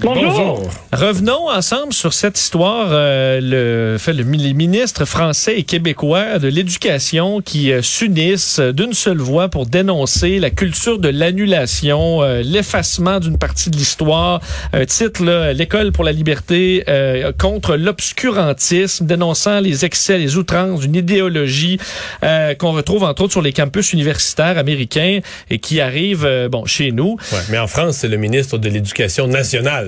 Bonjour. Revenons ensemble sur cette histoire. euh, le, fait, le, les ministres français et québécois de l'éducation qui euh, s'unissent d'une seule voix pour dénoncer la culture de l'annulation, euh, l'effacement d'une partie de l'histoire. Un titre, l'école pour la liberté euh, contre l'obscurantisme, dénonçant les excès, les outrances d'une idéologie euh, qu'on retrouve entre autres sur les campus universitaires américains et qui arrive euh, bon chez nous. Ouais, mais en France, c'est le ministre de l'Éducation nationale.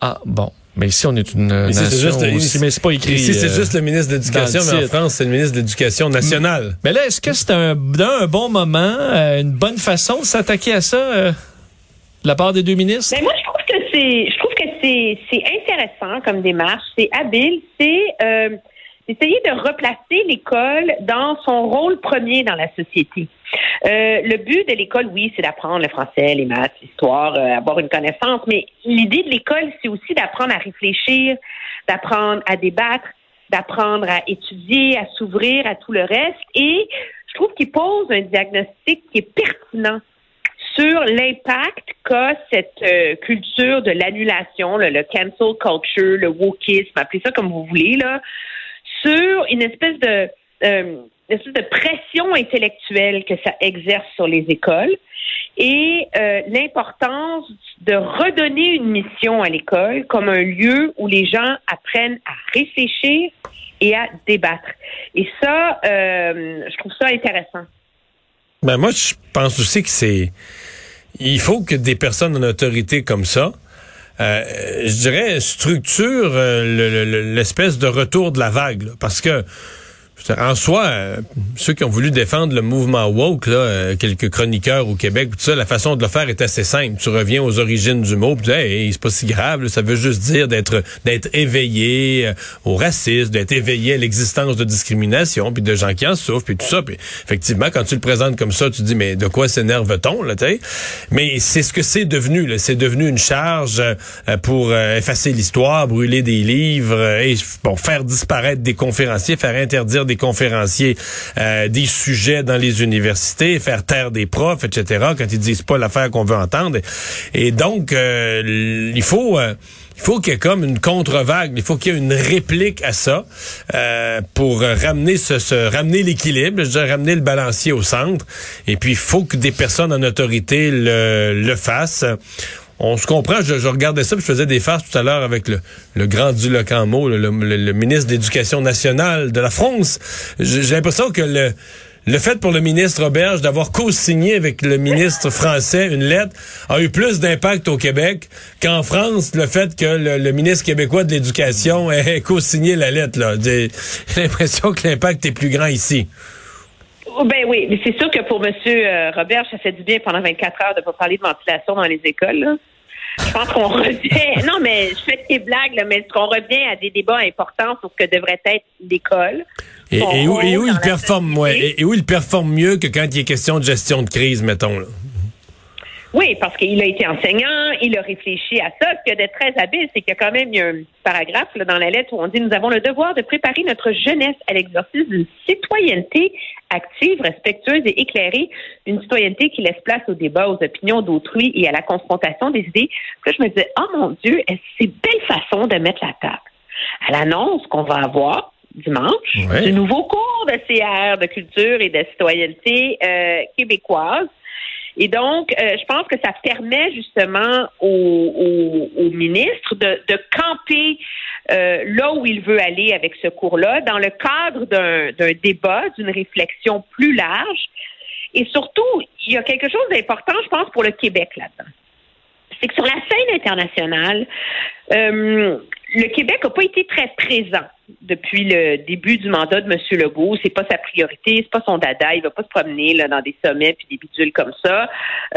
Ah, bon. Mais ici, on est une Ici, nation c'est juste, aussi, mais c'est pas écrit. Ici, c'est euh, juste le ministre de l'Éducation, mais en. France, c'est le ministre de l'Éducation nationale. Mais là, est-ce que c'est un, un bon moment, euh, une bonne façon de s'attaquer à ça euh, de la part des deux ministres? Mais moi, je trouve que c'est, je trouve que c'est, c'est intéressant comme démarche. C'est habile. C'est euh, essayer de replacer l'école dans son rôle premier dans la société. Euh, le but de l'école, oui, c'est d'apprendre le français, les maths, l'histoire, euh, avoir une connaissance, mais l'idée de l'école, c'est aussi d'apprendre à réfléchir, d'apprendre à débattre, d'apprendre à étudier, à s'ouvrir à tout le reste. Et je trouve qu'il pose un diagnostic qui est pertinent sur l'impact qu'a cette euh, culture de l'annulation, le, cancel culture, le wokisme, appelez ça comme vous voulez, là, sur une espèce de euh, une espèce de pression intellectuelle que ça exerce sur les écoles et euh, l'importance de redonner une mission à l'école comme un lieu où les gens apprennent à réfléchir et à débattre. Et ça, euh, je trouve ça intéressant. Ben, moi, je pense aussi que c'est... Il faut que des personnes en autorité comme ça, euh, je dirais, structurent euh, le- le- l'espèce de retour de la vague. parce que, en soi, euh, ceux qui ont voulu défendre le mouvement woke, là, euh, quelques chroniqueurs au Québec, tout ça, la façon de le faire est assez simple. Tu reviens aux origines du mot, puis hey, c'est pas si grave, ça veut juste dire d'être d'être éveillé euh, au racisme, d'être éveillé à l'existence de discrimination, puis de gens qui en souffrent, puis tout ça. Puis effectivement, quand tu le présentes comme ça, tu dis, mais de quoi s'énerve-t-on, là, tu? Mais c'est ce que c'est devenu. C'est devenu une charge euh, pour effacer l'histoire, brûler des livres, et bon, faire disparaître des conférenciers, faire interdire des conférenciers euh, des sujets dans les universités, faire taire des profs, etc., quand ils disent pas l'affaire qu'on veut entendre. Et donc, euh, il faut... euh, il faut qu'il y ait comme une contre-vague, il faut qu'il y ait une réplique à ça euh, pour ramener ce, ce- ramener l'équilibre, je ramener le balancier au centre. Et puis il faut que des personnes en autorité le, le fassent. On se comprend, je, regardais ça, puis je faisais des farces tout à l'heure avec le, grand en mots, le, le- le ministre de l'Éducation nationale de la France. J'ai l'impression que le, le fait pour le ministre Auberge d'avoir co-signé avec le ministre français une lettre a eu plus d'impact au Québec qu'en France, le fait que le, le ministre québécois de l'Éducation ait co-signé la lettre. j'ai l'impression que l'impact est plus grand ici. Oh, Ben oui, mais c'est sûr que pour M. Robert, ça fait du bien pendant 24 heures de ne pas parler de ventilation dans les écoles. là. Je pense qu'on revient. Non, mais je fais des blagues, là, mais qu'on revient à des débats importants sur ce que devrait être l'école? Et, où, et où rôle il performe, ouais, et, et où il performe mieux que quand il est question de gestion de crise, mettons. Là? Oui, parce qu'il a été enseignant, il a réfléchi à ça. Ce qui est très habile, c'est qu'il y a quand même il y a un paragraphe là, dans la lettre où on dit nous avons le devoir de préparer notre jeunesse à l'exercice d'une citoyenneté active, respectueuse et éclairée, une citoyenneté qui laisse place au débat, aux opinions d'autrui et à la confrontation des idées. Puis là, je me disais, oh mon Dieu, c'est une belle façon de mettre la table? À l'annonce qu'on va avoir dimanche, Ouais. du nouveau cours de CR, de culture et de citoyenneté euh, québécoise. Et donc, euh, je pense que ça permet justement au, au, au ministre de, de camper euh, là où il veut aller avec ce cours-là, dans le cadre d'un débat, d'une réflexion plus large. Et surtout, il y a quelque chose d'important, je pense, pour le Québec là-dedans. C'est que sur la scène internationale, euh, le Québec n'a pas été très présent depuis le début du mandat de M. Legault. C'est pas sa priorité, c'est pas son dada. Il va pas se promener là, dans des sommets puis des bidules comme ça.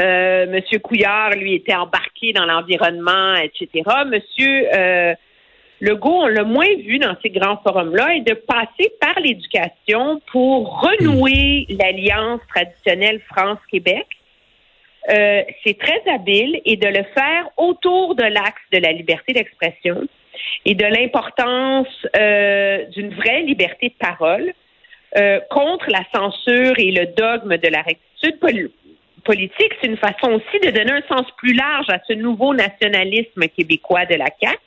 Euh, M. Couillard, lui, était embarqué dans l'environnement, etc. Monsieur euh, Legault, on l'a moins vu dans ces grands forums-là, et de passer par l'éducation pour renouer l'alliance traditionnelle France-Québec. euh, c'est très habile et de le faire autour de l'axe de la liberté d'expression et de l'importance euh, d'une vraie liberté de parole euh, contre la censure et le dogme de la rectitude politique. C'est une façon aussi de donner un sens plus large à ce nouveau nationalisme québécois de la CAQ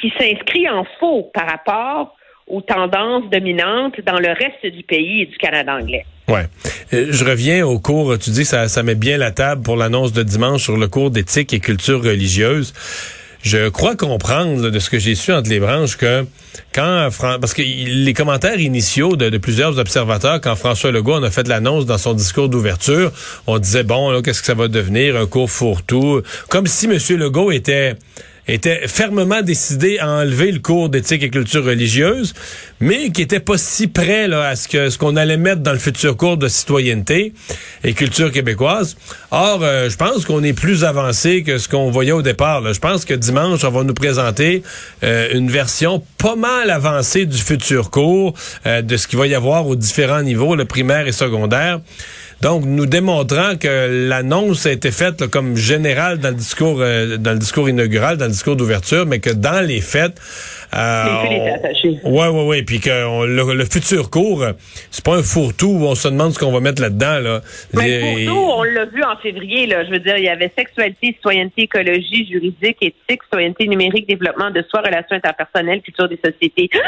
qui s'inscrit en faux par rapport aux tendances dominantes dans le reste du pays et du Canada anglais. Ouais. Euh, je reviens au cours, tu dis ça, ça met bien la table pour l'annonce de dimanche sur le cours d'éthique et culture religieuse. Je crois comprendre de ce que j'ai su entre les branches que quand parce que les commentaires initiaux de, plusieurs observateurs quand François Legault en a fait l'annonce dans son discours d'ouverture, on disait bon qu'est-ce que ça va devenir? Un cours fourre-tout, comme si M. Legault était était fermement décidé à enlever le cours d'éthique et culture religieuse, mais qui était pas si prêt là, à ce que ce qu'on allait mettre dans le futur cours de citoyenneté et culture québécoise. Or, euh, je pense qu'on est plus avancé que ce qu'on voyait au départ. Là. Je pense que dimanche, on va nous présenter euh, une version pas mal avancée du futur cours, euh, de ce qu'il va y avoir aux différents niveaux, le primaire et secondaire. Donc, nous démontrant que l'annonce a été faite comme générale dans le discours, euh, dans le discours inaugural, dans le discours d'ouverture, mais que dans les faits, euh, les Ouais, ouais, ouais. Puis que le, futur cours, c'est pas un fourre-tout où on se demande ce qu'on va mettre là-dedans. Là. Mais fourre-tout, on l'a vu en février. Là. Je veux dire, il y avait sexualité, citoyenneté, écologie, juridique, éthique, citoyenneté numérique, développement de soi, relations interpersonnelles, culture des sociétés.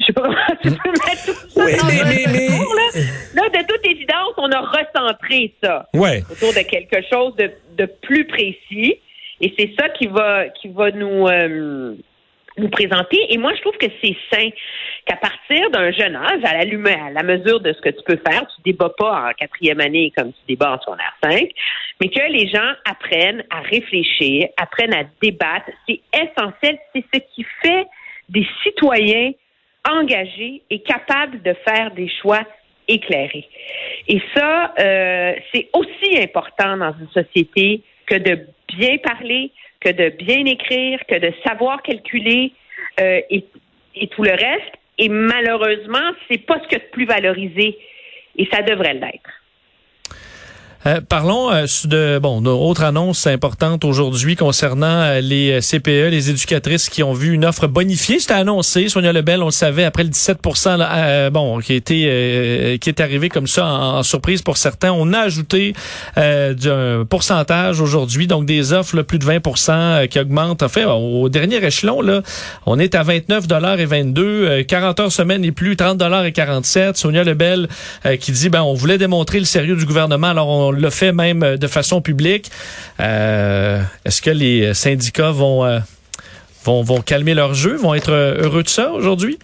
Je sais pas comment tu peux mettre tout ça oui, mais, mais, là. là, de toute évidence, on a recentré ça ouais. autour de quelque chose de, de plus précis. Et c'est ça qui va qui va nous euh, nous présenter. Et moi, je trouve que c'est sain qu'à partir d'un jeune âge, à la, à la mesure de ce que tu peux faire, tu débats pas en quatrième année comme tu débats en secondaire 5, mais que les gens apprennent à réfléchir, apprennent à débattre. C'est essentiel. C'est ce qui fait des citoyens engagés et capables de faire des choix éclairés. Et ça, euh, c'est aussi important dans une société que de bien parler, que de bien écrire, que de savoir calculer euh, et, tout le reste. Et malheureusement, c'est pas ce que de plus valorisé. Et ça devrait l'être. Euh, parlons euh, de bon autre annonce aujourd'hui concernant euh, les CPE, les éducatrices qui ont vu une offre bonifiée. C'était annoncé, Sonia Lebel, on le savait après le 17 bon qui était qui est arrivé comme ça en, surprise pour certains. On a ajouté un pourcentage aujourd'hui, donc des offres plus de 20% qui augmentent. En fait, au dernier échelon là, on est à 29 dollars et 22, 40 heures semaine et plus, 30 dollars et 47. Sonia Lebel qui dit ben on voulait démontrer le sérieux du gouvernement, alors on le fait même euh, de façon publique. Euh, est-ce que les syndicats vont, euh, vont, vont calmer leur jeu, vont être heureux de ça aujourd'hui?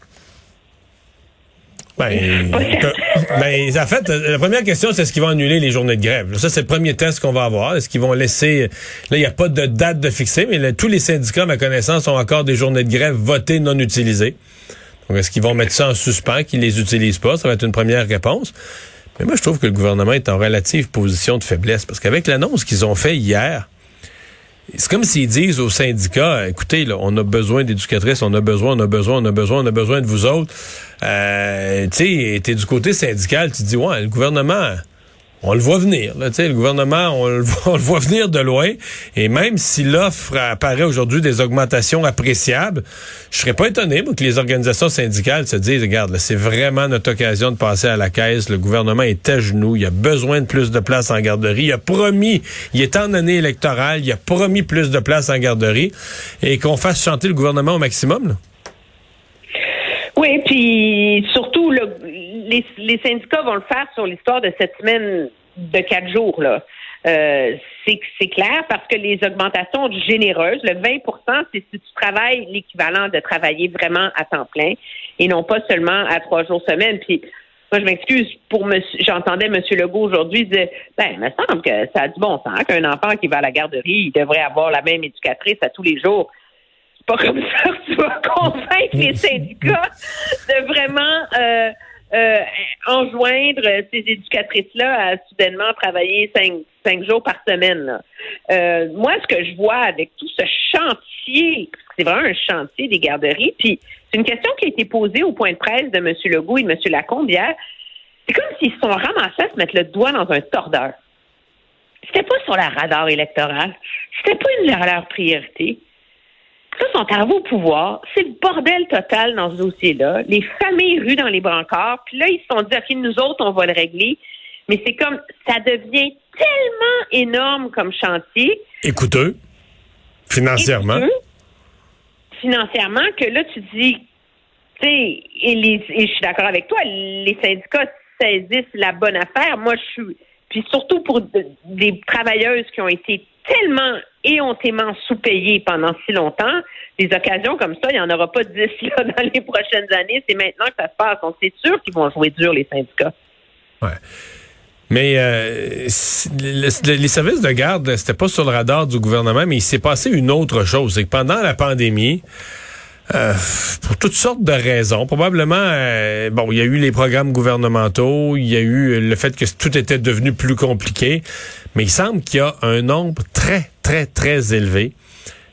Ben, ben, en fait, la première question, c'est est-ce qu'ils vont annuler les journées de grève? Ça, c'est le premier test qu'on va avoir. Est-ce qu'ils vont laisser... Là, il n'y a pas de date de fixer, mais tous les syndicats, à ma connaissance, ont encore des journées de grève votées non utilisées. Donc, est-ce qu'ils vont mettre ça en suspens, qu'ils les utilisent pas? Ça va être une première réponse. Mais moi, je trouve que le gouvernement est en relative position de faiblesse parce qu'avec l'annonce qu'ils ont fait hier, c'est comme s'ils disent aux syndicats, écoutez, là, on a besoin d'éducatrices, on a besoin, on a besoin, on a besoin, on a besoin de vous autres. Euh, tu sais, t'es du côté syndical, tu dis, ouais, le gouvernement, on le voit venir. Là, le gouvernement, on le, voit, on le, voit, venir de loin. Et même si l'offre apparaît aujourd'hui des augmentations appréciables, je serais pas étonné que les organisations syndicales se disent, regarde, c'est vraiment notre occasion de passer à la caisse. Le gouvernement est à genoux. Il a besoin de plus de place en garderie. Il a promis, il est en année électorale, il a promis plus de place en garderie et qu'on fasse chanter le gouvernement au maximum. Là. Oui, puis surtout, les, les, syndicats vont le faire sur l'histoire de cette semaine de quatre jours. là. Euh, c'est clair parce que les augmentations généreuses, le 20% c'est si tu travailles l'équivalent de travailler vraiment à temps plein et non pas seulement à trois jours semaine. Puis moi, je m'excuse pour monsieur, j'entendais M. Legault aujourd'hui dire, ben, il me semble que ça a du bon sens qu'un enfant qui va à la garderie, il devrait avoir la même éducatrice à tous les jours pas comme ça que tu vas convaincre les syndicats de vraiment euh, euh, enjoindre ces éducatrices-là à soudainement travailler cinq, cinq jours par semaine. Euh, moi, ce que je vois avec tout ce chantier, c'est vraiment un chantier des garderies, puis c'est une question qui a été posée au point de presse de M. Legault et de M. Lacombe. C'est comme s'ils se sont ramassés à se mettre le doigt dans un tordeur. c'était pas sur la radar électorale. C'était pas une de leurs priorités. Ça, sont arrivés au pouvoir. C'est le bordel total dans ce dossier-là. Les familles rues dans les brancards. Puis là, ils se sont dit, OK, nous autres, on va le régler. Mais c'est comme, ça devient tellement énorme comme chantier. Écouteux. Financièrement. Écouteux, financièrement, que là, tu dis, tu sais, et, les, et je suis d'accord avec toi, les syndicats saisissent la bonne affaire. Moi, je suis, puis surtout pour des travailleuses qui ont été tellement éhontément sous-payées pendant si longtemps, des occasions comme ça, il n'y en aura pas dix dans les prochaines années. C'est maintenant que ça se passe. Donc, c'est sûr qu'ils vont jouer dur, les syndicats. Ouais. Mais euh, les services de garde, c'était pas sur le radar du gouvernement, mais il s'est passé une autre chose. C'est que pendant la pandémie, euh, pour toutes sortes de raisons. Probablement, euh, bon, il y a eu les programmes gouvernementaux, il y a eu le fait que tout était devenu plus compliqué, mais il semble qu'il y a un nombre très, très, très élevé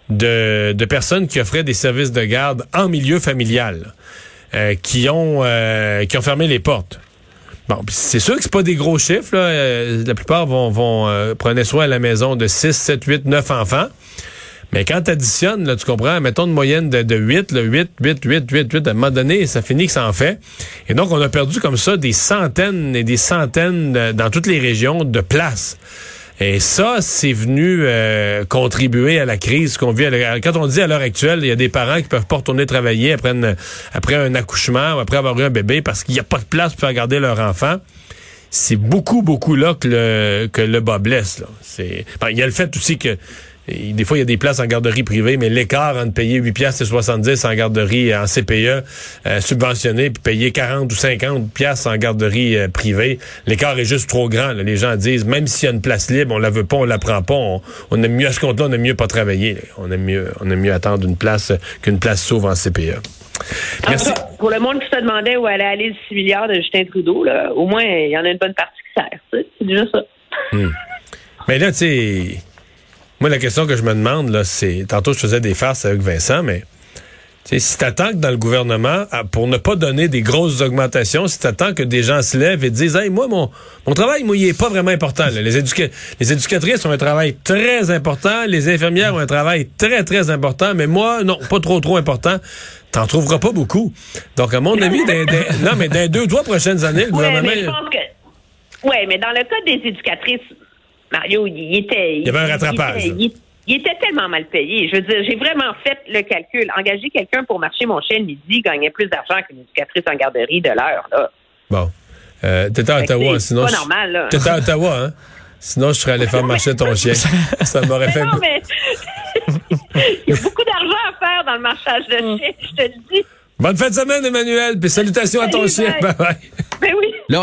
de, personnes qui offraient des services de garde en milieu familial, euh, qui ont qui ont fermé les portes. Bon, c'est sûr que c'est pas des gros chiffres. Là. la plupart vont, vont prendre soin à la maison de 6, 7, 8, 9 enfants. Mais quand tu additionnes, là, tu comprends, mettons une moyenne de, de 8, là, 8, 8, 8, 8, 8, à un moment donné, ça finit que ça en fait. Et donc, on a perdu comme ça des centaines et des centaines dans toutes les régions de places. Et ça, c'est venu euh, contribuer à la crise qu'on vit. quand on dit à l'heure actuelle, il y a des parents qui peuvent pas retourner travailler après, après un accouchement ou après avoir eu un bébé parce qu'il n'y a pas de place pour faire garder leur enfant c'est beaucoup, beaucoup là que le, que le bas blesse. C'est, il y a le fait aussi que des fois, il y a des places en garderie privée, mais l'écart entre payer 8 piastres et 70 en garderie en CPE euh, subventionné puis payer 40 ou 50 piastres en garderie euh, privée, l'écart est juste trop grand. Les gens disent, même s'il y a une place libre, on la veut pas, on la prend pas. On, on aime mieux à ce compte-là, on aime mieux pas travailler. On aime mieux, on aime mieux attendre une place qu'une place sauve en CPE. Merci. pour le monde qui se demandait où allait aller le 6 milliards de Justin Trudeau, là, au moins, il y en a une bonne partie qui sert. C'est déjà ça. Hmm. Mais là, tu sais moi, la question que je me demande, là, c'est. Tantôt, je faisais des farces avec Vincent, mais. Si t'attends que dans le gouvernement, pour ne pas donner des grosses augmentations, si t'attends que des gens se lèvent et disent Hey, moi, mon, mon travail, moi, il est pas vraiment important. Les, les éducatrices ont un travail très important, les infirmières ont un travail très, très important, mais moi, non, pas trop, trop important. T'en trouveras pas beaucoup. Donc, à mon avis, dans, non, mais dans deux, trois prochaines années, le ouais, gouvernement. Mais je pense que... Oui, mais dans le cas des éducatrices, Mario, il était. Il y avait un rattrapage. Il, était tellement mal payé. Je veux dire, j'ai vraiment fait le calcul. Engager quelqu'un pour marcher mon chien le midi gagnait plus d'argent qu'une éducatrice en garderie de l'heure. Bon. Euh, T'étais à Ottawa, sinon. C'est pas normal, là. T'étais à Ottawa, hein? Sinon, je serais allé faire marcher ton chien. Ça m'aurait fait. Non, mais. Il y a beaucoup d'argent à faire dans le marchage de chien, je te le dis. Bonne fin de semaine, Emmanuel, puis salutations à ton chien. Bye bye. Ben oui.